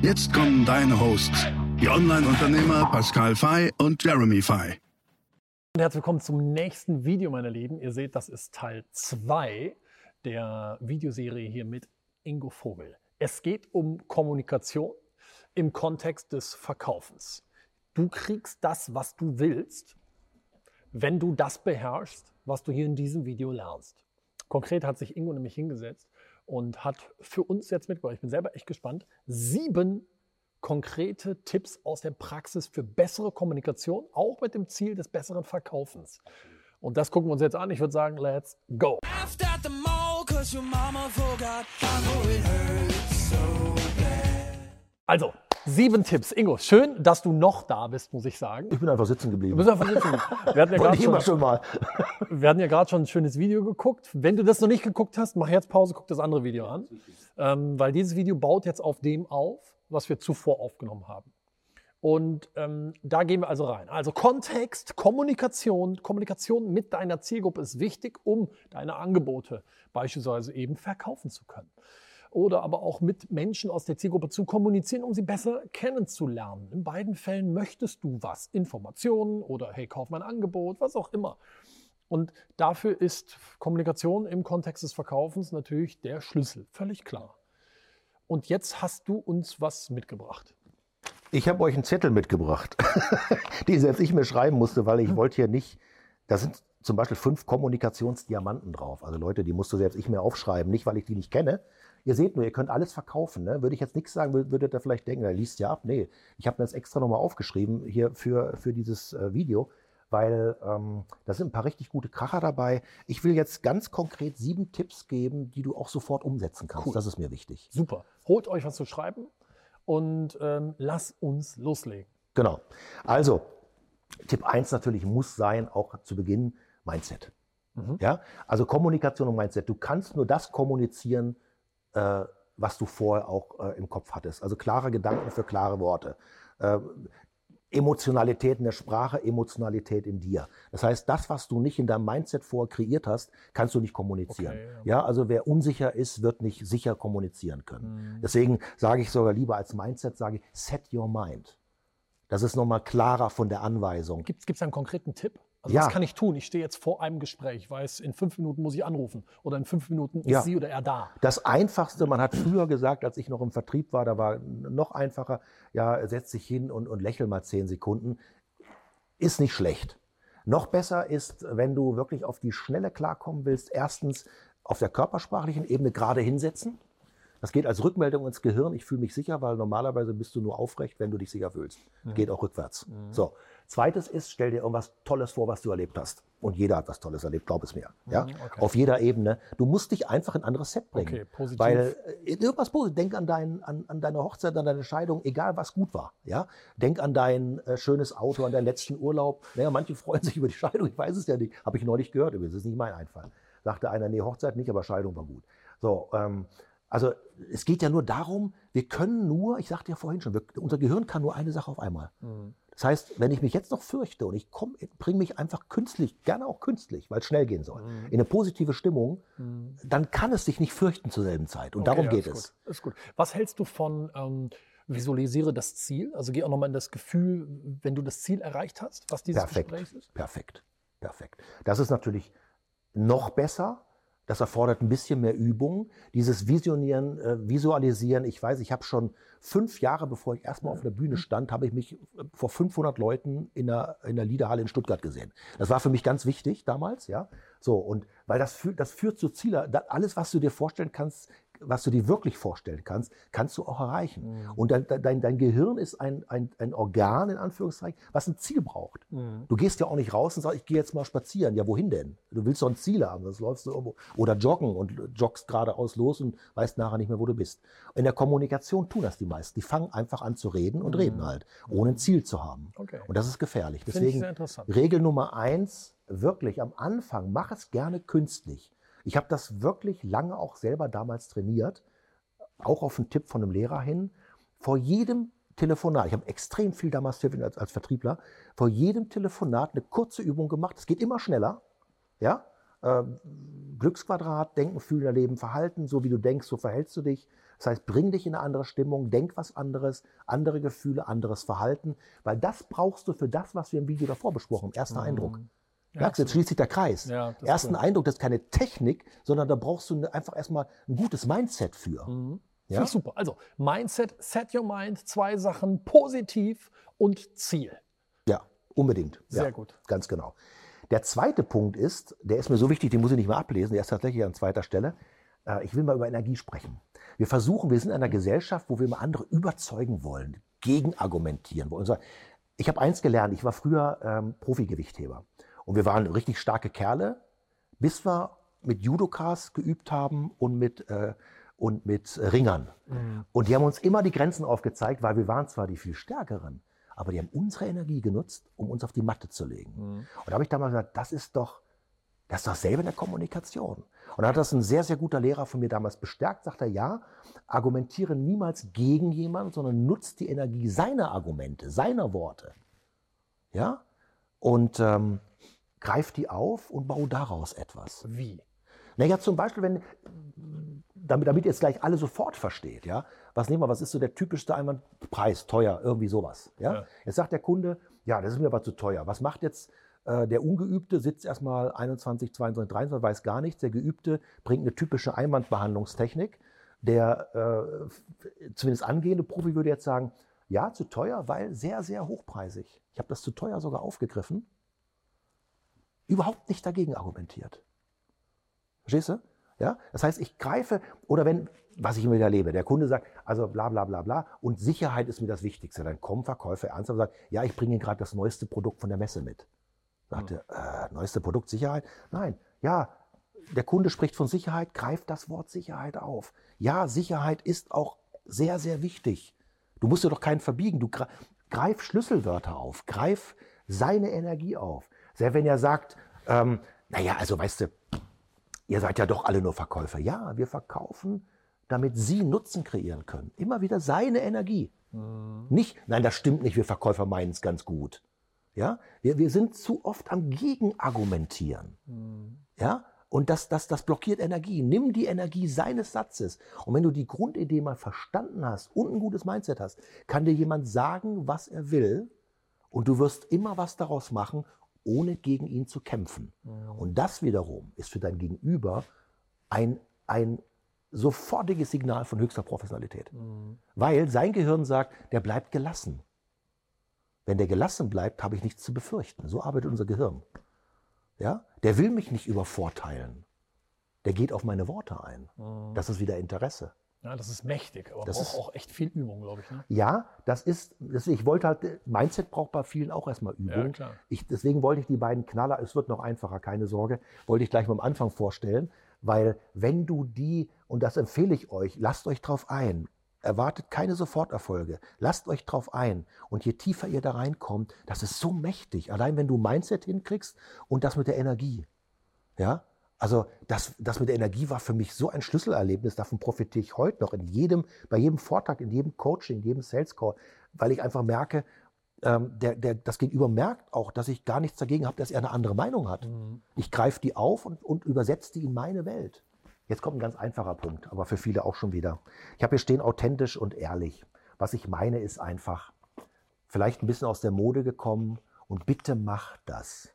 Jetzt kommen deine Hosts, die Online-Unternehmer Pascal Fay und Jeremy Fay. Und herzlich willkommen zum nächsten Video, meine Lieben. Ihr seht, das ist Teil 2 der Videoserie hier mit Ingo Vogel. Es geht um Kommunikation im Kontext des Verkaufens. Du kriegst das, was du willst, wenn du das beherrschst, was du hier in diesem Video lernst. Konkret hat sich Ingo nämlich hingesetzt und hat für uns jetzt mitgebracht, ich bin selber echt gespannt, sieben konkrete Tipps aus der Praxis für bessere Kommunikation, auch mit dem Ziel des besseren Verkaufens. Und das gucken wir uns jetzt an. Ich würde sagen, let's go. Also, sieben Tipps. Ingo, schön, dass du noch da bist, muss ich sagen. Ich bin einfach sitzen geblieben. Du bist einfach sitzen geblieben. Wir hatten ja gerade schon, schon mal. wir hatten ja gerade schon ein schönes Video geguckt. Wenn du das noch nicht geguckt hast, mach jetzt Pause, guck das andere Video an. Ähm, weil dieses Video baut jetzt auf dem auf, was wir zuvor aufgenommen haben. Und ähm, da gehen wir also rein. Also Kontext, Kommunikation, Kommunikation mit deiner Zielgruppe ist wichtig, um deine Angebote beispielsweise eben verkaufen zu können. Oder aber auch mit Menschen aus der Zielgruppe zu kommunizieren, um sie besser kennenzulernen. In beiden Fällen möchtest du was, Informationen oder hey, kauf mein Angebot, was auch immer. Und dafür ist Kommunikation im Kontext des Verkaufens natürlich der Schlüssel, völlig klar. Und jetzt hast du uns was mitgebracht. Ich habe euch einen Zettel mitgebracht, den selbst ich mir schreiben musste, weil ich wollte hier nicht, da sind zum Beispiel fünf Kommunikationsdiamanten drauf. Also Leute, die musste selbst ich mir aufschreiben, nicht weil ich die nicht kenne. Ihr seht nur, ihr könnt alles verkaufen. Ne? Würde ich jetzt nichts sagen, würdet ihr vielleicht denken, er liest ja ab. Nee, ich habe mir das extra nochmal aufgeschrieben hier für, für dieses äh, Video, weil ähm, da sind ein paar richtig gute Kracher dabei. Ich will jetzt ganz konkret sieben Tipps geben, die du auch sofort umsetzen kannst. Cool. Das ist mir wichtig. Super. Holt euch was zu schreiben und ähm, lass uns loslegen. Genau. Also, Tipp 1 natürlich muss sein, auch zu Beginn, Mindset. Mhm. Ja? Also Kommunikation und Mindset. Du kannst nur das kommunizieren, äh, was du vorher auch äh, im Kopf hattest. Also klare Gedanken für klare Worte. Äh, Emotionalität in der Sprache, Emotionalität in dir. Das heißt, das, was du nicht in deinem Mindset vorher kreiert hast, kannst du nicht kommunizieren. Okay, ja. ja. also wer unsicher ist, wird nicht sicher kommunizieren können. Mhm. Deswegen sage ich sogar lieber als Mindset, sage ich, set your mind. Das ist nochmal klarer von der Anweisung. Gibt es einen konkreten Tipp? Also ja. was kann ich tun? Ich stehe jetzt vor einem Gespräch, ich weiß, in fünf Minuten muss ich anrufen oder in fünf Minuten ist ja. sie oder er da. Das Einfachste, man hat früher gesagt, als ich noch im Vertrieb war, da war noch einfacher, ja, setz dich hin und, und lächel mal zehn Sekunden. Ist nicht schlecht. Noch besser ist, wenn du wirklich auf die Schnelle klarkommen willst, erstens auf der körpersprachlichen Ebene gerade hinsetzen. Das geht als Rückmeldung ins Gehirn. Ich fühle mich sicher, weil normalerweise bist du nur aufrecht, wenn du dich sicher fühlst. Mhm. Geht auch rückwärts. Mhm. So. Zweites ist, stell dir irgendwas Tolles vor, was du erlebt hast. Und jeder hat was Tolles erlebt, glaub es mir. Ja? Mhm, okay. Auf jeder Ebene. Du musst dich einfach in ein anderes Set bringen. Okay, positiv. Weil äh, irgendwas positiv. Denk an, dein, an, an deine Hochzeit, an deine Scheidung, egal was gut war. Ja? Denk an dein äh, schönes Auto, an deinen letzten Urlaub. Naja, manche freuen sich über die Scheidung, ich weiß es ja nicht. Habe ich neulich gehört, das ist nicht mein Einfall. Sagte einer, nee, Hochzeit nicht, aber Scheidung war gut. So, ähm, also es geht ja nur darum, wir können nur, ich sagte ja vorhin schon, wir, unser Gehirn kann nur eine Sache auf einmal. Mhm. Das heißt, wenn ich mich jetzt noch fürchte und ich bringe mich einfach künstlich, gerne auch künstlich, weil es schnell gehen soll, mhm. in eine positive Stimmung, mhm. dann kann es sich nicht fürchten zur selben Zeit. Und okay, darum ja, geht ist es. Gut, ist gut. Was hältst du von ähm, visualisiere das Ziel? Also geh auch nochmal in das Gefühl, wenn du das Ziel erreicht hast, was dieses Perfekt. Gespräch ist? Perfekt. Perfekt. Das ist natürlich noch besser, das erfordert ein bisschen mehr Übung. Dieses Visionieren, äh, Visualisieren. Ich weiß, ich habe schon fünf Jahre, bevor ich erstmal auf der Bühne stand, habe ich mich äh, vor 500 Leuten in der, in der Liederhalle in Stuttgart gesehen. Das war für mich ganz wichtig damals, ja. So, und weil das, führt, das führt zu Zielen. Alles, was du dir vorstellen kannst, was du dir wirklich vorstellen kannst, kannst du auch erreichen. Mhm. Und dein, dein, dein Gehirn ist ein, ein, ein Organ, in Anführungszeichen, was ein Ziel braucht. Mhm. Du gehst ja auch nicht raus und sagst, ich gehe jetzt mal spazieren. Ja, wohin denn? Du willst doch ein Ziel haben, sonst läufst du irgendwo. Oder joggen und joggst geradeaus los und weißt nachher nicht mehr, wo du bist. In der Kommunikation tun das die meisten. Die fangen einfach an zu reden und mhm. reden halt, ohne ein Ziel zu haben. Okay. Und das ist gefährlich. Deswegen Regel Nummer eins, wirklich am Anfang, mach es gerne künstlich. Ich habe das wirklich lange auch selber damals trainiert, auch auf einen Tipp von einem Lehrer hin. Vor jedem Telefonat, ich habe extrem viel damals als, als Vertriebler, vor jedem Telefonat eine kurze Übung gemacht. Es geht immer schneller. Ja? Ähm, Glücksquadrat, Denken, Fühlen, Erleben, Verhalten, so wie du denkst, so verhältst du dich. Das heißt, bring dich in eine andere Stimmung, denk was anderes, andere Gefühle, anderes Verhalten, weil das brauchst du für das, was wir im Video davor besprochen haben, erster mhm. Eindruck. Ja, Merkst du, jetzt schließt sich der Kreis. Ja, Ersten cool. Eindruck, das ist keine Technik, sondern da brauchst du einfach erstmal ein gutes Mindset für. Mhm. Ja? super. Also Mindset, set your mind, zwei Sachen, positiv und Ziel. Ja, unbedingt. Sehr ja, gut. Ganz genau. Der zweite Punkt ist, der ist mir so wichtig, den muss ich nicht mehr ablesen, der ist tatsächlich an zweiter Stelle. Äh, ich will mal über Energie sprechen. Wir versuchen, wir sind in einer Gesellschaft, wo wir mal andere überzeugen wollen, gegenargumentieren wollen. Ich habe eins gelernt, ich war früher ähm, Profi-Gewichtheber. Und wir waren richtig starke Kerle, bis wir mit Judokas geübt haben und mit, äh, und mit Ringern. Mhm. Und die haben uns immer die Grenzen aufgezeigt, weil wir waren zwar die viel stärkeren, aber die haben unsere Energie genutzt, um uns auf die Matte zu legen. Mhm. Und da habe ich damals gesagt, das ist doch, das ist doch selber eine Kommunikation. Und da hat das ein sehr, sehr guter Lehrer von mir damals bestärkt, sagt er, ja, argumentiere niemals gegen jemanden, sondern nutzt die Energie seiner Argumente, seiner Worte. Ja? Und ähm, greif die auf und bau daraus etwas. Wie? Naja, zum Beispiel, wenn, damit, damit ihr es gleich alle sofort versteht, ja, was nehmen wir, was ist so der typischste Einwand? Preis, teuer, irgendwie sowas. Ja? ja. Jetzt sagt der Kunde, ja, das ist mir aber zu teuer. Was macht jetzt äh, der Ungeübte, sitzt erstmal 21, 22, 23, weiß gar nichts. Der Geübte bringt eine typische Einwandbehandlungstechnik. Der äh, zumindest angehende Profi würde jetzt sagen, ja, zu teuer, weil sehr, sehr hochpreisig. Ich habe das zu teuer sogar aufgegriffen überhaupt nicht dagegen argumentiert. Verstehst du? Ja? Das heißt, ich greife, oder wenn, was ich immer wieder erlebe, der Kunde sagt, also bla bla bla bla, und Sicherheit ist mir das Wichtigste. Dann kommen Verkäufer ernsthaft und sagen, ja, ich bringe gerade das neueste Produkt von der Messe mit. Sagte, äh, neueste Produkt Sicherheit? Nein, ja, der Kunde spricht von Sicherheit, greift das Wort Sicherheit auf. Ja, Sicherheit ist auch sehr, sehr wichtig. Du musst dir doch keinen verbiegen. Du greif Schlüsselwörter auf, greif seine Energie auf. Selbst wenn er sagt, ähm, naja, also weißt du, ihr seid ja doch alle nur Verkäufer. Ja, wir verkaufen, damit Sie Nutzen kreieren können. Immer wieder seine Energie. Mhm. Nicht, nein, das stimmt nicht, wir Verkäufer meinen es ganz gut. Ja, wir, wir sind zu oft am Gegenargumentieren. Mhm. Ja, und das, das, das blockiert Energie. Nimm die Energie seines Satzes. Und wenn du die Grundidee mal verstanden hast und ein gutes Mindset hast, kann dir jemand sagen, was er will. Und du wirst immer was daraus machen ohne gegen ihn zu kämpfen. Mhm. Und das wiederum ist für dein Gegenüber ein, ein sofortiges Signal von höchster Professionalität. Mhm. Weil sein Gehirn sagt, der bleibt gelassen. Wenn der gelassen bleibt, habe ich nichts zu befürchten. So arbeitet unser Gehirn. Ja? Der will mich nicht übervorteilen. Der geht auf meine Worte ein. Mhm. Das ist wieder Interesse. Ja, das ist mächtig, aber das braucht ist, auch echt viel Übung, glaube ich. Ne? Ja, das ist, deswegen, ich wollte halt, Mindset braucht bei vielen auch erstmal Übung. Ja, klar. Ich, deswegen wollte ich die beiden Knaller, es wird noch einfacher, keine Sorge, wollte ich gleich mal am Anfang vorstellen, weil wenn du die, und das empfehle ich euch, lasst euch drauf ein, erwartet keine Soforterfolge, lasst euch drauf ein und je tiefer ihr da reinkommt, das ist so mächtig, allein wenn du Mindset hinkriegst und das mit der Energie. Ja, also das, das mit der Energie war für mich so ein Schlüsselerlebnis, davon profitiere ich heute noch in jedem, bei jedem Vortrag, in jedem Coaching, in jedem Sales Call, weil ich einfach merke, ähm, der, der, das Gegenüber merkt auch, dass ich gar nichts dagegen habe, dass er eine andere Meinung hat. Mhm. Ich greife die auf und, und übersetze die in meine Welt. Jetzt kommt ein ganz einfacher Punkt, aber für viele auch schon wieder. Ich habe hier stehen authentisch und ehrlich. Was ich meine ist einfach, vielleicht ein bisschen aus der Mode gekommen und bitte macht das.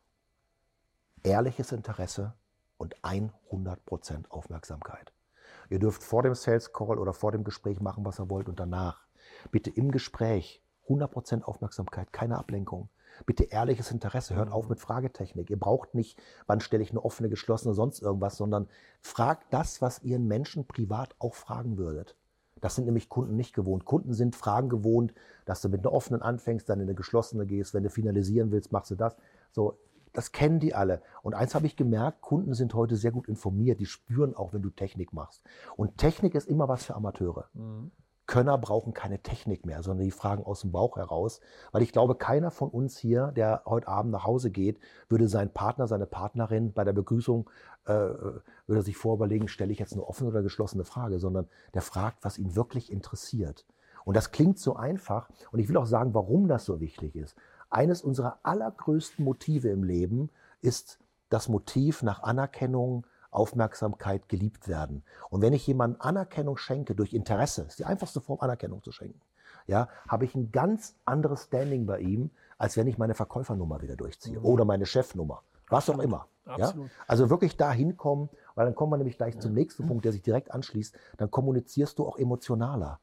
Ehrliches Interesse, und 100% Aufmerksamkeit. Ihr dürft vor dem Sales Call oder vor dem Gespräch machen, was ihr wollt und danach. Bitte im Gespräch 100% Aufmerksamkeit, keine Ablenkung. Bitte ehrliches Interesse, hört auf mit Fragetechnik. Ihr braucht nicht, wann stelle ich eine offene, geschlossene, sonst irgendwas, sondern fragt das, was ihr einen Menschen privat auch fragen würdet. Das sind nämlich Kunden nicht gewohnt. Kunden sind Fragen gewohnt, dass du mit einer offenen anfängst, dann in eine geschlossene gehst. Wenn du finalisieren willst, machst du das. So, das kennen die alle. Und eins habe ich gemerkt, Kunden sind heute sehr gut informiert. Die spüren auch, wenn du Technik machst. Und Technik ist immer was für Amateure. Mhm. Könner brauchen keine Technik mehr, sondern die fragen aus dem Bauch heraus. Weil ich glaube, keiner von uns hier, der heute Abend nach Hause geht, würde seinen Partner, seine Partnerin bei der Begrüßung, äh, würde sich vorüberlegen, stelle ich jetzt eine offene oder geschlossene Frage, sondern der fragt, was ihn wirklich interessiert. Und das klingt so einfach. Und ich will auch sagen, warum das so wichtig ist. Eines unserer allergrößten Motive im Leben ist das Motiv nach Anerkennung, Aufmerksamkeit, geliebt werden. Und wenn ich jemandem Anerkennung schenke durch Interesse, ist die einfachste Form, Anerkennung zu schenken, ja, habe ich ein ganz anderes Standing bei ihm, als wenn ich meine Verkäufernummer wieder durchziehe mhm. oder meine Chefnummer, was auch immer. Ja? Also wirklich da hinkommen, weil dann kommen wir nämlich gleich zum nächsten Punkt, der sich direkt anschließt. Dann kommunizierst du auch emotionaler.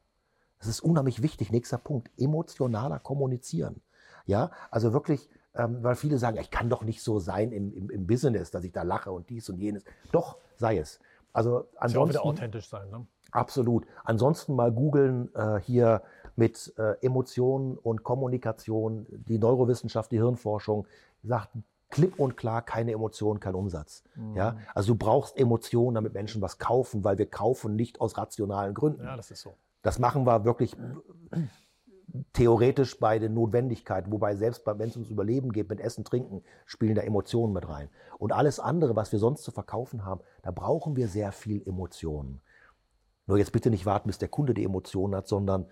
Das ist unheimlich wichtig. Nächster Punkt, emotionaler kommunizieren. Ja, also wirklich ähm, weil viele sagen, ich kann doch nicht so sein im, im, im, Business, dass ich da lache und dies und jenes. Doch, sei es. Also ansonsten. Ja auch wieder authentisch sein, ne? Absolut. Ansonsten mal googeln äh, hier mit äh, Emotionen und Kommunikation, die Neurowissenschaft, die Hirnforschung sagt klipp und klar keine Emotionen, kein Umsatz. Mhm. Ja, also du brauchst Emotionen, damit Menschen was kaufen, weil wir kaufen nicht aus rationalen Gründen. Ja, das ist so. Das machen wir wirklich theoretisch bei den Notwendigkeiten, wobei selbst wenn es ums Überleben geht, mit Essen, Trinken, spielen da Emotionen mit rein. Und alles andere, was wir sonst zu verkaufen haben, da brauchen wir sehr viel Emotionen. Nur jetzt bitte nicht warten, bis der Kunde die Emotionen hat, sondern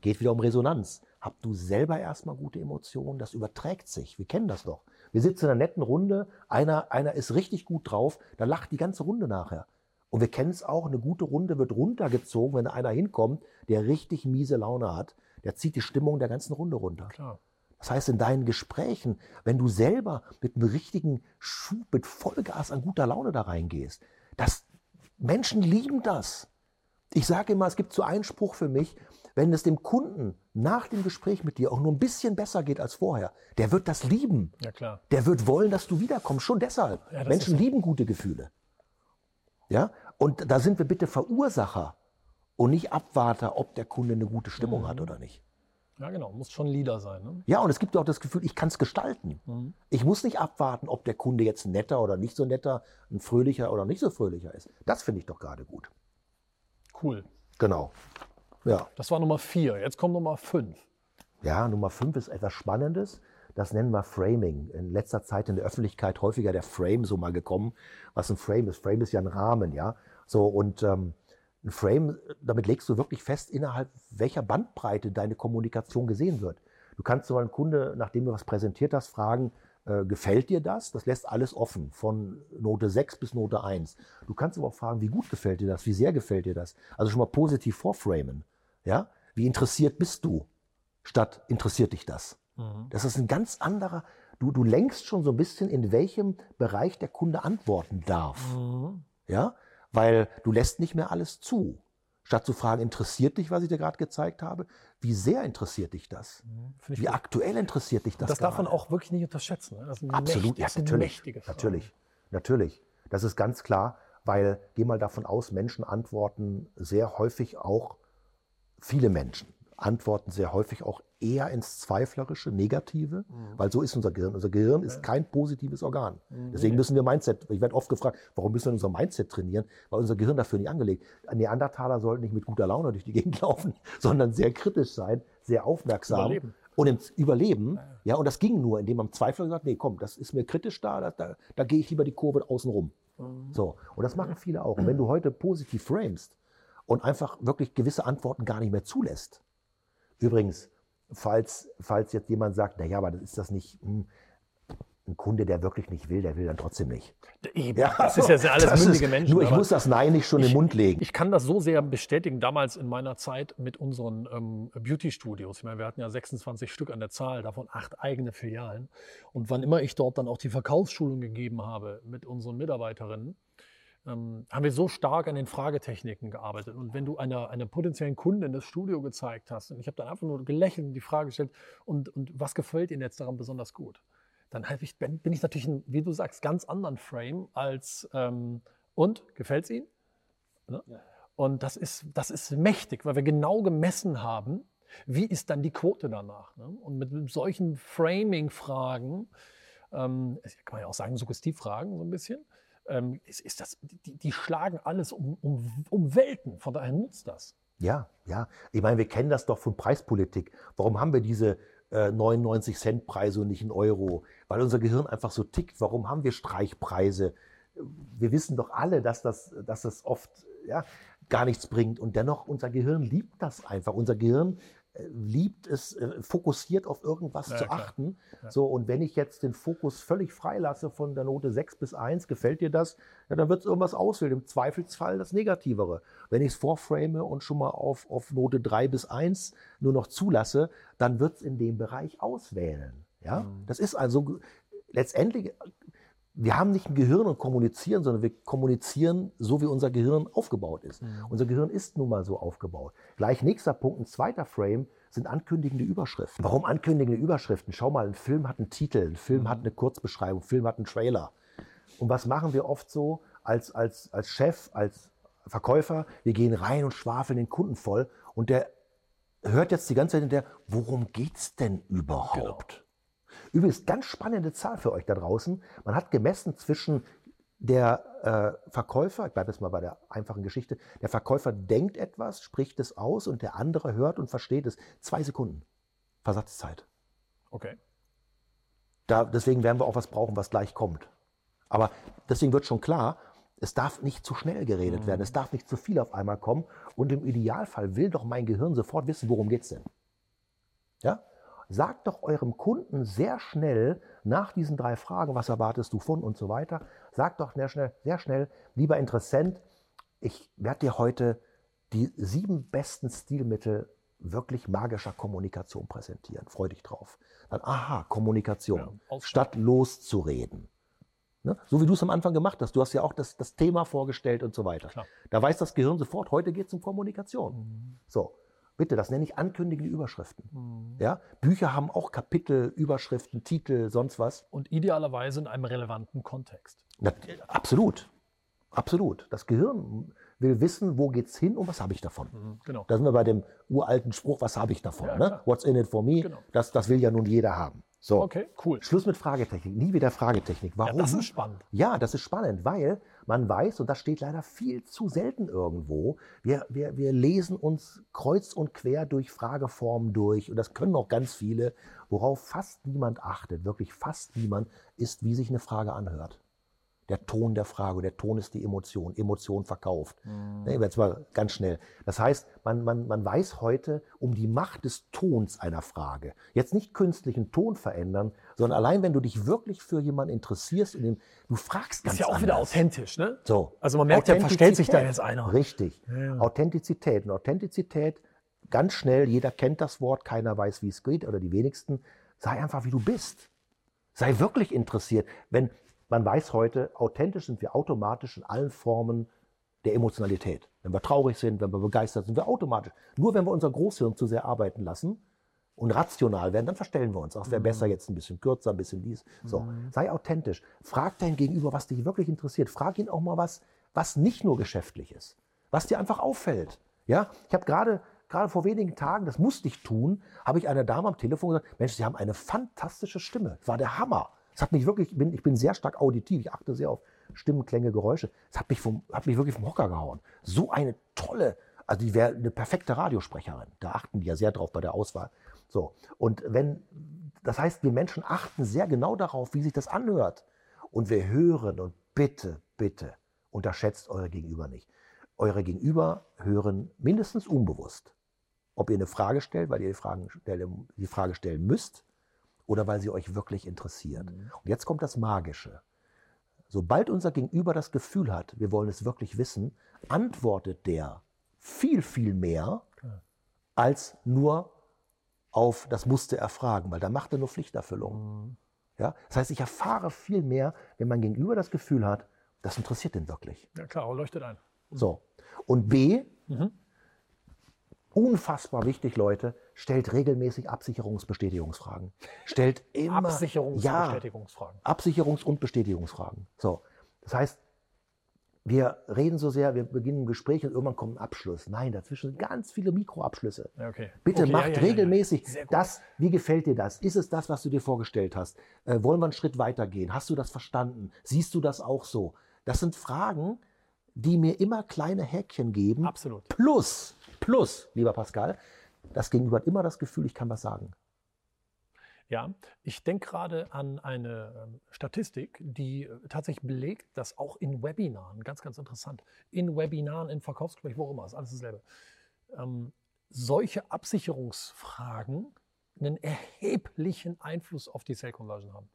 geht wieder um Resonanz. Hab du selber erstmal gute Emotionen, das überträgt sich. Wir kennen das doch. Wir sitzen in einer netten Runde, einer, einer ist richtig gut drauf, da lacht die ganze Runde nachher. Und wir kennen es auch, eine gute Runde wird runtergezogen, wenn einer hinkommt, der richtig miese Laune hat der zieht die Stimmung der ganzen Runde runter. Klar. Das heißt, in deinen Gesprächen, wenn du selber mit einem richtigen Schub, mit Vollgas an guter Laune da reingehst, das, Menschen lieben das. Ich sage immer, es gibt so einen Spruch für mich, wenn es dem Kunden nach dem Gespräch mit dir auch nur ein bisschen besser geht als vorher, der wird das lieben. Ja, klar. Der wird wollen, dass du wiederkommst, schon deshalb. Ja, Menschen lieben gute Gefühle. Ja? Und da sind wir bitte Verursacher und nicht Abwarter, ob der Kunde eine gute Stimmung mhm. hat oder nicht. Ja, genau, muss schon Leader sein. Ne? Ja, und es gibt auch das Gefühl, ich kann es gestalten. Mhm. Ich muss nicht abwarten, ob der Kunde jetzt netter oder nicht so netter, ein fröhlicher oder nicht so fröhlicher ist. Das finde ich doch gerade gut. Cool. Genau. Ja. Das war Nummer vier. Jetzt kommt Nummer fünf. Ja, Nummer fünf ist etwas Spannendes. Das nennen wir Framing. In letzter Zeit in der Öffentlichkeit häufiger der Frame so mal gekommen. Was ein Frame ist. Frame ist ja ein Rahmen, ja. So und ähm, ein Frame, damit legst du wirklich fest, innerhalb welcher Bandbreite deine Kommunikation gesehen wird. Du kannst so einen Kunde, nachdem du was präsentiert hast, fragen, äh, gefällt dir das? Das lässt alles offen, von Note 6 bis Note 1. Du kannst aber auch fragen, wie gut gefällt dir das? Wie sehr gefällt dir das? Also schon mal positiv vorframen. Ja? Wie interessiert bist du? Statt interessiert dich das? Mhm. Das ist ein ganz anderer, du, du lenkst schon so ein bisschen, in welchem Bereich der Kunde antworten darf. Mhm. Ja? Weil du lässt nicht mehr alles zu. Statt zu fragen, interessiert dich, was ich dir gerade gezeigt habe? Wie sehr interessiert dich das? Mhm, Wie gut. aktuell interessiert dich das? Das darf man auch wirklich nicht unterschätzen. Ne? Absolut, ja, natürlich. Natürlich, natürlich. Das ist ganz klar, weil geh mal davon aus, Menschen antworten sehr häufig auch viele Menschen antworten sehr häufig auch eher ins Zweiflerische, Negative, mhm. weil so ist unser Gehirn. Unser Gehirn ist kein positives Organ. Mhm. Deswegen müssen wir Mindset, ich werde oft gefragt, warum müssen wir unser Mindset trainieren? Weil unser Gehirn dafür nicht angelegt. Neandertaler sollten nicht mit guter Laune durch die Gegend laufen, sondern sehr kritisch sein, sehr aufmerksam. Überleben. Und im Überleben, ja. und das ging nur, indem man Zweifler gesagt, nee, komm, das ist mir kritisch da, da, da, da gehe ich lieber die Kurve außen rum. Mhm. So, und das machen viele auch. Und wenn du heute positiv framest und einfach wirklich gewisse Antworten gar nicht mehr zulässt, Übrigens, falls, falls jetzt jemand sagt, naja, aber das ist das nicht hm, ein Kunde, der wirklich nicht will, der will dann trotzdem nicht. Eben, ja, das ist ja alles mündige ist, Menschen. Nur ich muss das Nein nicht schon ich, im Mund legen. Ich kann das so sehr bestätigen, damals in meiner Zeit mit unseren ähm, Beauty-Studios. Ich meine, wir hatten ja 26 Stück an der Zahl, davon acht eigene Filialen. Und wann immer ich dort dann auch die Verkaufsschulung gegeben habe mit unseren Mitarbeiterinnen, ähm, haben wir so stark an den Fragetechniken gearbeitet. Und wenn du einer, einer potenziellen Kundin das Studio gezeigt hast, und ich habe dann einfach nur gelächelt und die Frage gestellt, und, und was gefällt Ihnen jetzt daran besonders gut? Dann ich, bin ich natürlich, in, wie du sagst, ganz anderen Frame als, ähm, und, gefällt es Ihnen? Ne? Ja. Und das ist, das ist mächtig, weil wir genau gemessen haben, wie ist dann die Quote danach. Ne? Und mit solchen Framing-Fragen, ähm, kann man ja auch sagen, Suggestivfragen so ein bisschen, ähm, ist, ist das, die, die, schlagen alles um, um, um Welten. Von daher nutzt das. Ja, ja. Ich meine, wir kennen das doch von Preispolitik. Warum haben wir diese äh, 99 Cent Preise und nicht einen Euro? Weil unser Gehirn einfach so tickt. Warum haben wir Streichpreise? Wir wissen doch alle, dass das, dass das oft ja, gar nichts bringt. Und dennoch, unser Gehirn liebt das einfach. Unser Gehirn liebt es, äh, fokussiert auf irgendwas ja, zu klar. achten. Ja. So, und wenn ich jetzt den Fokus völlig freilasse von der Note 6 bis 1, gefällt dir das, ja, dann wird es irgendwas auswählen. Im Zweifelsfall das Negativere. Wenn ich es vorframe und schon mal auf, auf Note 3 bis 1 nur noch zulasse, dann wird es in dem Bereich auswählen. Ja? Mhm. Das ist also letztendlich wir haben nicht ein Gehirn und kommunizieren, sondern wir kommunizieren so, wie unser Gehirn aufgebaut ist. Mhm. Unser Gehirn ist nun mal so aufgebaut. Gleich nächster Punkt, ein zweiter Frame sind ankündigende Überschriften. Warum ankündigende Überschriften? Schau mal, ein Film hat einen Titel, ein Film mhm. hat eine Kurzbeschreibung, ein Film hat einen Trailer. Und was machen wir oft so als, als, als Chef, als Verkäufer? Wir gehen rein und schwafeln den Kunden voll und der hört jetzt die ganze Zeit in der, worum geht's denn überhaupt? Genau. Übrigens, ganz spannende Zahl für euch da draußen. Man hat gemessen zwischen der äh, Verkäufer, ich bleibe jetzt mal bei der einfachen Geschichte, der Verkäufer denkt etwas, spricht es aus und der andere hört und versteht es. Zwei Sekunden Versatzzeit. Okay. Da, deswegen werden wir auch was brauchen, was gleich kommt. Aber deswegen wird schon klar, es darf nicht zu schnell geredet mhm. werden, es darf nicht zu viel auf einmal kommen und im Idealfall will doch mein Gehirn sofort wissen, worum geht es denn. Ja? Sagt doch eurem Kunden sehr schnell nach diesen drei Fragen, was erwartest du von und so weiter, sagt doch sehr schnell, sehr schnell, lieber Interessent, ich werde dir heute die sieben besten Stilmittel wirklich magischer Kommunikation präsentieren. Freu dich drauf. Dann, aha, Kommunikation, ja, statt loszureden. Ne? So wie du es am Anfang gemacht hast. Du hast ja auch das, das Thema vorgestellt und so weiter. Klar. Da weiß das Gehirn sofort, heute geht es um Kommunikation. Mhm. So. Bitte, das nenne ich ankündigende Überschriften. Mhm. Ja? Bücher haben auch Kapitel, Überschriften, Titel, sonst was. Und idealerweise in einem relevanten Kontext. Na, absolut. Absolut. Das Gehirn will wissen, wo geht's hin und was habe ich davon. Mhm, genau. Da sind wir bei dem uralten Spruch, was habe ich davon? Ja, ne? What's in it for me? Genau. Das, das will ja nun jeder haben. So. Okay, cool. Schluss mit Fragetechnik. Nie wieder Fragetechnik. Warum? Ja, das ist spannend. Ja, das ist spannend, weil man weiß, und das steht leider viel zu selten irgendwo, wir, wir, wir lesen uns kreuz und quer durch Frageformen durch, und das können auch ganz viele, worauf fast niemand achtet, wirklich fast niemand, ist, wie sich eine Frage anhört der Ton der Frage, der Ton ist die Emotion, Emotion verkauft. Mhm. Ne, jetzt mal ganz schnell. Das heißt, man, man, man weiß heute um die Macht des Tons einer Frage. Jetzt nicht künstlichen Ton verändern, sondern allein, wenn du dich wirklich für jemanden interessierst, in dem, du fragst ganz Ist ja auch anders. wieder authentisch, ne? So. Also man merkt ja, verstellt sich da jetzt einer. Richtig. Ja. Authentizität. Und Authentizität, ganz schnell, jeder kennt das Wort, keiner weiß, wie es geht, oder die wenigsten. Sei einfach, wie du bist. Sei wirklich interessiert. Wenn, man weiß heute, authentisch sind wir automatisch in allen Formen der Emotionalität. Wenn wir traurig sind, wenn wir begeistert sind, sind wir automatisch. Nur wenn wir unser Großhirn zu sehr arbeiten lassen und rational werden, dann verstellen wir uns. Auch wäre mhm. besser jetzt ein bisschen kürzer, ein bisschen dies. So, mhm. sei authentisch. Frag dein Gegenüber, was dich wirklich interessiert. Frag ihn auch mal was, was nicht nur geschäftlich ist, was dir einfach auffällt. Ja, ich habe gerade gerade vor wenigen Tagen, das musste ich tun, habe ich einer Dame am Telefon gesagt, Mensch, Sie haben eine fantastische Stimme. Das war der Hammer. Es hat mich wirklich, ich bin, ich bin sehr stark auditiv, ich achte sehr auf Stimmen, Klänge, Geräusche. Es hat mich, vom, hat mich wirklich vom Hocker gehauen. So eine tolle, also die wäre eine perfekte Radiosprecherin. Da achten die ja sehr drauf bei der Auswahl. So. Und wenn, das heißt, wir Menschen achten sehr genau darauf, wie sich das anhört. Und wir hören und bitte, bitte, unterschätzt eure Gegenüber nicht. Eure Gegenüber hören mindestens unbewusst. Ob ihr eine Frage stellt, weil ihr die, Fragen, die Frage stellen müsst, oder weil sie euch wirklich interessiert. Mhm. Und jetzt kommt das Magische. Sobald unser Gegenüber das Gefühl hat, wir wollen es wirklich wissen, antwortet der viel, viel mehr als nur auf das musste er fragen, weil da macht er nur Pflichterfüllung. Mhm. Ja? Das heißt, ich erfahre viel mehr, wenn mein Gegenüber das Gefühl hat, Das interessiert den wirklich. Ja klar, leuchtet ein. So. Und B, Mhm. Unfassbar wichtig, Leute, stellt regelmäßig Absicherungsbestätigungsfragen. Stellt immer Ja, Absicherungsbestätigungsfragen. Absicherungs- und Bestätigungsfragen. So. Das heißt, wir reden so sehr, wir beginnen ein Gespräch und irgendwann kommt ein Abschluss. Nein, dazwischen sind ganz viele Mikroabschlüsse. Ja, okay. Bitte Okay, macht ja, ja, ja, ja. regelmäßig gut. das. Wie gefällt dir das? Ist es das, was du dir vorgestellt hast? Äh, wollen wir einen Schritt weitergehen? Hast du das verstanden? Siehst du das auch so? Das sind Fragen, die mir immer kleine Häkchen geben. Absolut. Plus, plus, lieber Pascal, das Gegenüber hat immer das Gefühl, ich kann was sagen. Ja, ich denke gerade an eine ähm, Statistik, die äh, tatsächlich belegt, dass auch in Webinaren, ganz, ganz interessant, in Webinaren, in Verkaufsgesprächen, wo immer, ist alles dasselbe, ähm, solche Absicherungsfragen einen erheblichen Einfluss auf die Sale Conversion haben.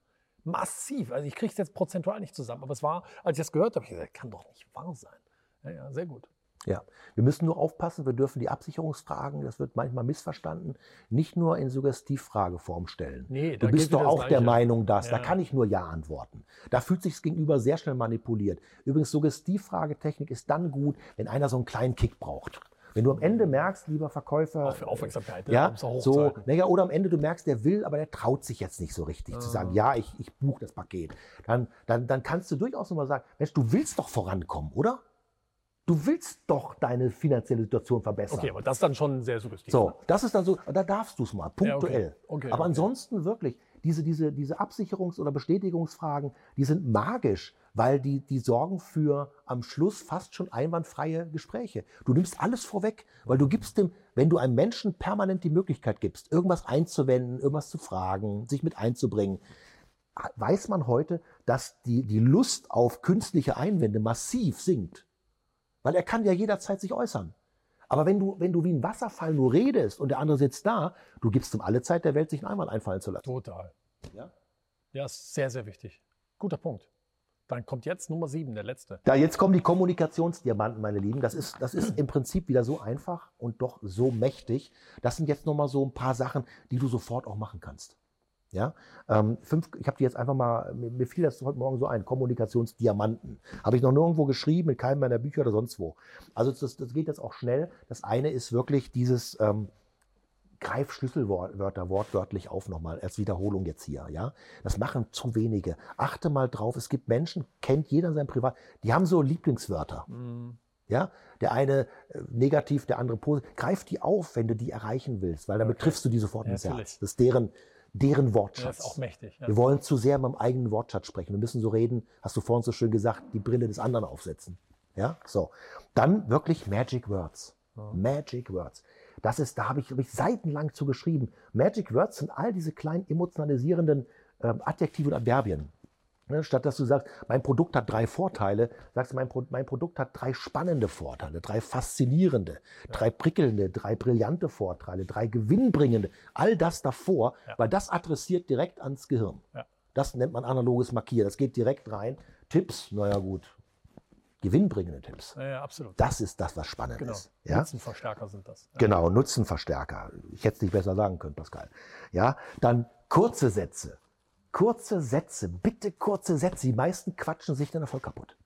Massiv. Also ich kriege es jetzt prozentual nicht zusammen, aber es war, als ich das gehört habe, ich gesagt, kann doch nicht wahr sein. Ja, ja, sehr gut. Ja, wir müssen nur aufpassen, wir dürfen die Absicherungsfragen, das wird manchmal missverstanden, nicht nur in Suggestivfrageform stellen. Nee, da du bist doch auch der. Meinung, dass. Da Ja. kann ich nur Ja antworten. Da fühlt sich das Gegenüber sehr schnell manipuliert. Übrigens, Suggestivfragetechnik ist dann gut, wenn einer so einen kleinen Kick braucht. Wenn du am Ende merkst, lieber Verkäufer, Auch für Aufmerksamkeit, ne, ja, so, naja, oder am Ende du merkst, der will, aber der traut sich jetzt nicht so richtig Ah. zu sagen, ja, ich, ich buche das Paket. Dann, dann, dann kannst du durchaus nochmal sagen, Mensch, du willst doch vorankommen, oder? Du willst doch deine finanzielle Situation verbessern. Okay, aber das ist dann schon sehr suggestiv. So, das ist dann so, da darfst du es mal, punktuell. Okay, Aber okay. ansonsten wirklich, diese, diese, diese Absicherungs- oder Bestätigungsfragen, die sind magisch, weil die, die sorgen für am Schluss fast schon einwandfreie Gespräche. Du nimmst alles vorweg, weil du gibst dem, wenn du einem Menschen permanent die Möglichkeit gibst, irgendwas einzuwenden, irgendwas zu fragen, sich mit einzubringen, weiß man heute, dass die, die Lust auf künstliche Einwände massiv sinkt. Weil er kann ja jederzeit sich äußern. Aber wenn du, wenn du wie ein Wasserfall nur redest und der andere sitzt da, du gibst ihm alle Zeit der Welt, sich einen Einwand einfallen zu lassen. Total. Ja? Ja, ist sehr, sehr wichtig. Guter Punkt. Dann kommt jetzt Nummer sieben, der letzte. Da jetzt kommen die Kommunikationsdiamanten, meine Lieben. Das ist, das ist im Prinzip wieder so einfach und doch so mächtig. Das sind jetzt nochmal so ein paar Sachen, die du sofort auch machen kannst. Ja, ähm, fünf, ich habe die jetzt einfach mal, mir, mir fiel das heute Morgen so ein, Kommunikationsdiamanten. Habe ich noch nirgendwo geschrieben, in keinem meiner Bücher oder sonst wo. Also das, das geht jetzt auch schnell. Das eine ist wirklich dieses, ähm, greif Schlüsselwörter wortwörtlich auf nochmal als Wiederholung jetzt hier. Ja, das machen zu wenige. Achte mal drauf. Es gibt Menschen, kennt jeder sein Privat, die haben so Lieblingswörter. Mhm. Ja, der eine äh, negativ, der andere positiv. Greif die auf, wenn du die erreichen willst, weil damit Okay. triffst du die sofort Ja, ins. Herz. Das ist deren, deren Ja, Wortschatz. ist auch mächtig. Ja. Wir wollen zu sehr beim eigenen Wortschatz sprechen. Wir müssen so reden, hast du vorhin so schön gesagt, die Brille des anderen aufsetzen. Ja, so. Dann wirklich Magic Words. Magic Words. Das ist, da habe ich, hab ich seitenlang zu geschrieben. Magic Words sind all diese kleinen emotionalisierenden ähm, Adjektive und Adverbien. Ne, statt dass du sagst, mein Produkt hat drei Vorteile, sagst du, mein, Pro mein Produkt hat drei spannende Vorteile, drei faszinierende, drei prickelnde, drei brillante Vorteile, drei gewinnbringende. All das davor, Ja. weil das adressiert direkt ans Gehirn. Ja. Das nennt man analoges Markieren. Das geht direkt rein. Tipps, naja gut. Gewinnbringende Tipps. Ja, ja, absolut. Das ist das, was spannend genau. ist. Ja? Nutzenverstärker sind das. Ja. Genau, Nutzenverstärker. Ich hätte es nicht besser sagen können, Pascal. Ja, dann kurze Sätze. Kurze Sätze, bitte kurze Sätze. Die meisten quatschen sich dann voll kaputt.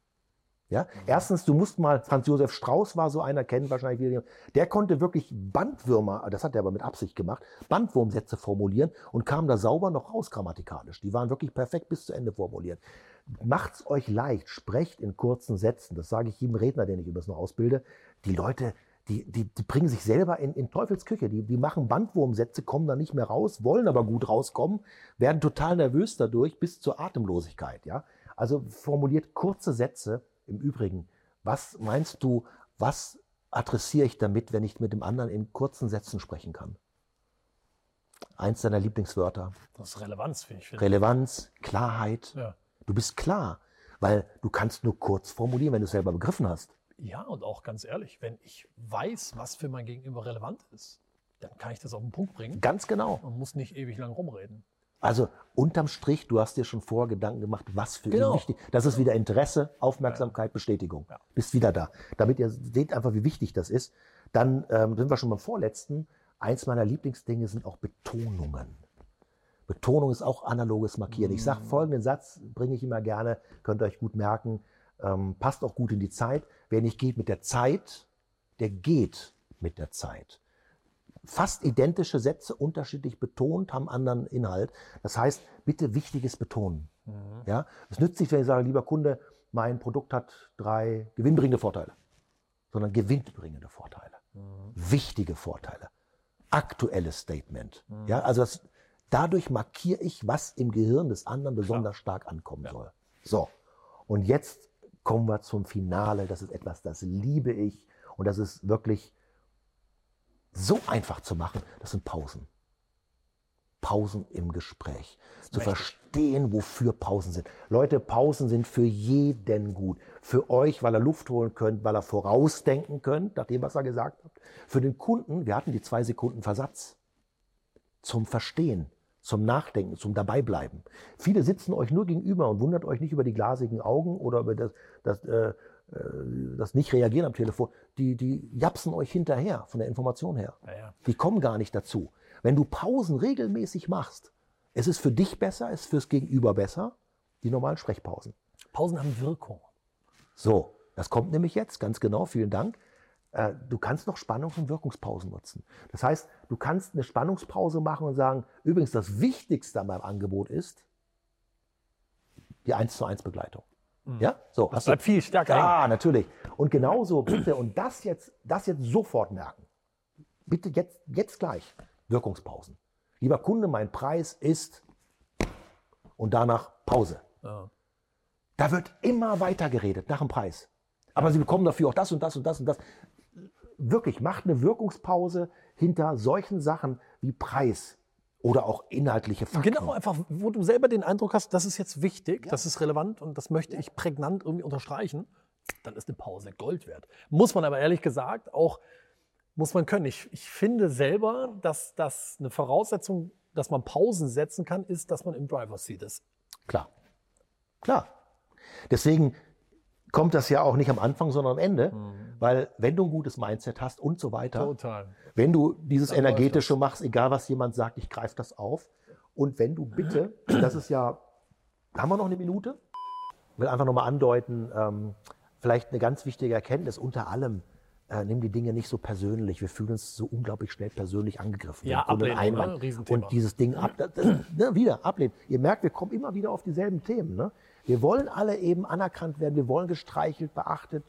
Ja, erstens, du musst mal, Franz Josef Strauß war so einer, kennen wahrscheinlich viele, der konnte wirklich Bandwürmer, das hat er aber mit Absicht gemacht, Bandwurmsätze formulieren und kam da sauber noch raus grammatikalisch. Die waren wirklich perfekt bis zu Ende formuliert. Macht's euch leicht, sprecht in kurzen Sätzen. Das sage ich jedem Redner, den ich übrigens noch ausbilde. Die Leute, die, die, die bringen sich selber in, in Teufelsküche. Die, die machen Bandwurmsätze, kommen da nicht mehr raus, wollen aber gut rauskommen, werden total nervös dadurch bis zur Atemlosigkeit. Ja? Also formuliert kurze Sätze. Im Übrigen, was meinst du, was adressiere ich damit, wenn ich mit dem anderen in kurzen Sätzen sprechen kann? Eins deiner Lieblingswörter. Das ist Relevanz, finde ich. Relevanz, Klarheit. Ja. Du bist klar, weil du kannst nur kurz formulieren, wenn du es selber begriffen hast. Ja, und auch ganz ehrlich, wenn ich weiß, was für mein Gegenüber relevant ist, dann kann ich das auf den Punkt bringen Ganz genau. und muss nicht ewig lang rumreden. Also unterm Strich, du hast dir schon vorher Gedanken gemacht, was für Genau. ihn wichtig Das ist wieder Interesse, Aufmerksamkeit, Bestätigung. Ja. Bist wieder da. Damit ihr seht einfach, wie wichtig das ist. Dann ähm, sind wir schon beim vorletzten. Eins meiner Lieblingsdinge sind auch Betonungen. Betonung ist auch analoges Markieren. Ich Mhm. sage folgenden Satz, bringe ich immer gerne, könnt ihr euch gut merken. Ähm, passt auch gut in die Zeit. Wer nicht geht mit der Zeit, der geht mit der Zeit. Fast identische Sätze, unterschiedlich betont, haben anderen Inhalt. Das heißt, bitte Wichtiges betonen. Mhm. Ja? Es nützt nicht, wenn ich sage, lieber Kunde, mein Produkt hat drei gewinnbringende Vorteile, sondern gewinnbringende Vorteile. Mhm. Wichtige Vorteile. Aktuelles Statement. Mhm. Ja, also das, dadurch markiere ich, was im Gehirn des anderen besonders Klar. stark ankommen ja. soll. So. Und jetzt kommen wir zum Finale. Das ist etwas, das liebe ich. Und das ist wirklich so einfach zu machen. Das sind Pausen. Pausen im Gespräch. Zu verstehen, wofür Pausen sind. Leute, Pausen sind für jeden gut. Für euch, weil er Luft holen könnt, weil er vorausdenken könnt, nach dem, was er gesagt hat. Für den Kunden, wir hatten die zwei Sekunden Versatz. Zum Verstehen, zum Nachdenken, zum Dabeibleiben. Viele sitzen euch nur gegenüber und wundert euch nicht über die glasigen Augen oder über das, das, äh, äh das Nicht-Reagieren am Telefon. Die, die japsen euch hinterher von der Information her. Ja, ja. Die kommen gar nicht dazu. Wenn du Pausen regelmäßig machst, es ist für dich besser, es ist fürs Gegenüber besser, die normalen Sprechpausen. Pausen haben Wirkung. So, das kommt nämlich jetzt, ganz genau, vielen Dank. Äh, du kannst noch Spannungs- und Wirkungspausen nutzen. Das heißt, du kannst eine Spannungspause machen und sagen, übrigens, das Wichtigste an meinem Angebot ist die 1 zu 1 Begleitung. Mhm. Ja, so. Das bleibt viel stärker. Ja, natürlich. Und genauso bitte, und das jetzt, das jetzt sofort merken. Bitte jetzt, jetzt gleich. Wirkungspausen. Lieber Kunde, mein Preis ist und danach Pause. Ja. Da wird immer weiter geredet nach dem Preis. Aber Sie bekommen dafür auch das und das und das und das. Wirklich, macht eine Wirkungspause hinter solchen Sachen wie Preis oder auch inhaltliche Fakten. Genau, einfach, wo du selber den Eindruck hast, das ist jetzt wichtig, ja. das ist relevant und das möchte ich prägnant irgendwie unterstreichen, dann ist eine Pause Gold wert. Muss man aber ehrlich gesagt auch muss man können. Ich, ich finde selber, dass das eine Voraussetzung, dass man Pausen setzen kann, ist, dass man im Driver Seat ist. Klar. Klar. Deswegen kommt das ja auch nicht am Anfang, sondern am Ende, mhm. weil wenn du ein gutes Mindset hast und so weiter, Total. wenn du dieses Dann energetische machst, egal was jemand sagt, ich greife das auf und wenn du bitte, das ist ja, haben wir noch eine Minute? Ich will einfach nochmal andeuten, ähm, vielleicht eine ganz wichtige Erkenntnis unter allem, äh, nimm die Dinge nicht so persönlich. Wir fühlen uns so unglaublich schnell persönlich angegriffen. Ja, ablehnen, Einwand. Ne? Und dieses Ding ab, das, ne, wieder ablehnen. Ihr merkt, wir kommen immer wieder auf dieselben Themen. Ne? Wir wollen alle eben anerkannt werden. Wir wollen gestreichelt, beachtet.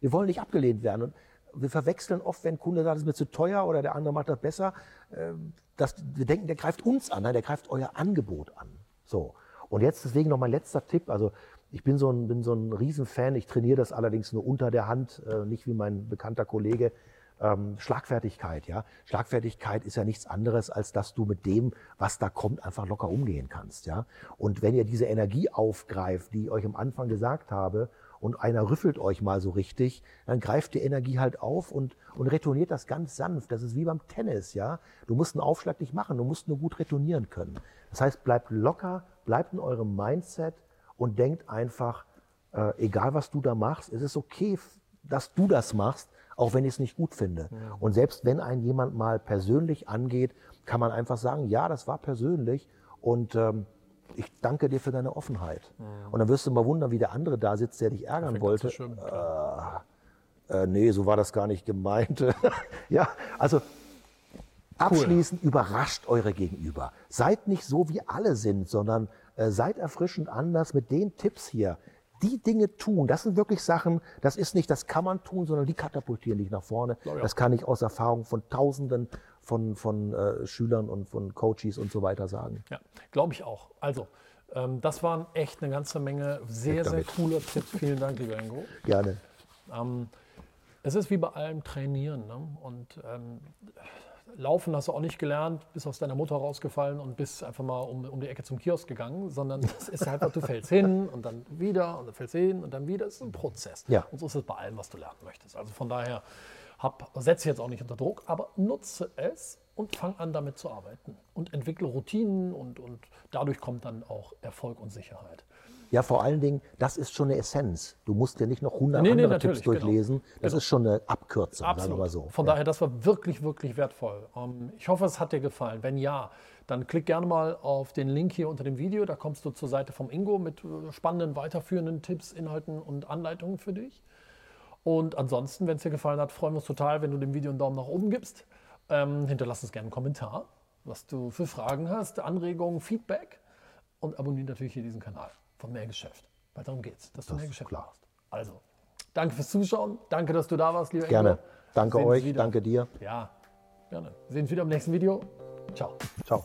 Wir wollen nicht abgelehnt werden. Und wir verwechseln oft, wenn ein Kunde sagt, es ist mir zu teuer oder der andere macht das besser. Äh, dass wir denken, der greift uns an. Nein, der greift euer Angebot an. So. Und jetzt deswegen noch mein letzter Tipp. Also ich bin so ein, bin so ein Riesenfan. Ich trainiere das allerdings nur unter der Hand, äh, nicht wie mein bekannter Kollege. Ähm, Schlagfertigkeit, ja. Schlagfertigkeit ist ja nichts anderes, als dass du mit dem, was da kommt, einfach locker umgehen kannst, ja. Und wenn ihr diese Energie aufgreift, die ich euch am Anfang gesagt habe, und einer rüffelt euch mal so richtig, dann greift die Energie halt auf und, und retourniert das ganz sanft. Das ist wie beim Tennis, ja. Du musst einen Aufschlag nicht machen, du musst nur gut retournieren können. Das heißt, bleibt locker, bleibt in eurem Mindset, und denkt einfach, äh, egal was du da machst, es ist okay, dass du das machst, auch wenn ich es nicht gut finde. Mhm. Und selbst wenn ein jemand mal persönlich angeht, kann man einfach sagen, ja, das war persönlich und ähm, ich danke dir für deine Offenheit. Mhm. Und dann wirst du mal wundern, wie der andere da sitzt, der dich ärgern wollte. Schön, äh, äh, nee, so war das gar nicht gemeint. ja, also abschließend cool. überrascht eure Gegenüber. Seid nicht so, wie alle sind, sondern äh, seid erfrischend anders mit den Tipps hier. Die Dinge tun, das sind wirklich Sachen, das ist nicht, das kann man tun, sondern die katapultieren dich nach vorne. Ja, ja. Das kann ich aus Erfahrung von Tausenden von, von äh, Schülern und von Coaches und so weiter sagen. Ja, glaube ich auch. Also, ähm, das waren echt eine ganze Menge sehr, sehr coole Tipps. Vielen Dank, lieber Ingo. Gerne. Ähm, es ist wie bei allem Trainieren. Ne? Und ähm, Laufen hast du auch nicht gelernt, bist aus deiner Mutter rausgefallen und bist einfach mal um, um die Ecke zum Kiosk gegangen, sondern es ist einfach, du fällst hin und dann wieder und dann fällst hin und dann wieder. Es ist ein Prozess. Ja. Und so ist es bei allem, was du lernen möchtest. Also von daher, hab, setze jetzt auch nicht unter Druck, aber nutze es und fang an, damit zu arbeiten. Und entwickle Routinen und, und dadurch kommt dann auch Erfolg und Sicherheit. Ja, vor allen Dingen, das ist schon eine Essenz. Du musst ja nicht noch 100 Nee, nee, andere natürlich, Tipps durchlesen. Das Genau. ist schon eine Abkürzung, sagen wir Absolut. mal so. Von Ja. daher, das war wirklich, wirklich wertvoll. Ähm, ich hoffe, es hat dir gefallen. Wenn ja, dann klick gerne mal auf den Link hier unter dem Video. Da kommst du zur Seite vom Ingo mit äh, spannenden, weiterführenden Tipps, Inhalten und Anleitungen für dich. Und ansonsten, wenn es dir gefallen hat, freuen wir uns total, wenn du dem Video einen Daumen nach oben gibst. Ähm, hinterlass uns gerne einen Kommentar, was du für Fragen hast, Anregungen, Feedback. Und abonniere natürlich hier diesen Kanal von Mehrgeschäft. Weil darum geht's, dass du mehr Geschäft klar. machst. Also, danke fürs Zuschauen. Danke, dass du da warst, lieber Gerne. Ingo. Danke euch, danke dir. Ja, gerne. Wir sehen uns wieder im nächsten Video. Ciao. Ciao.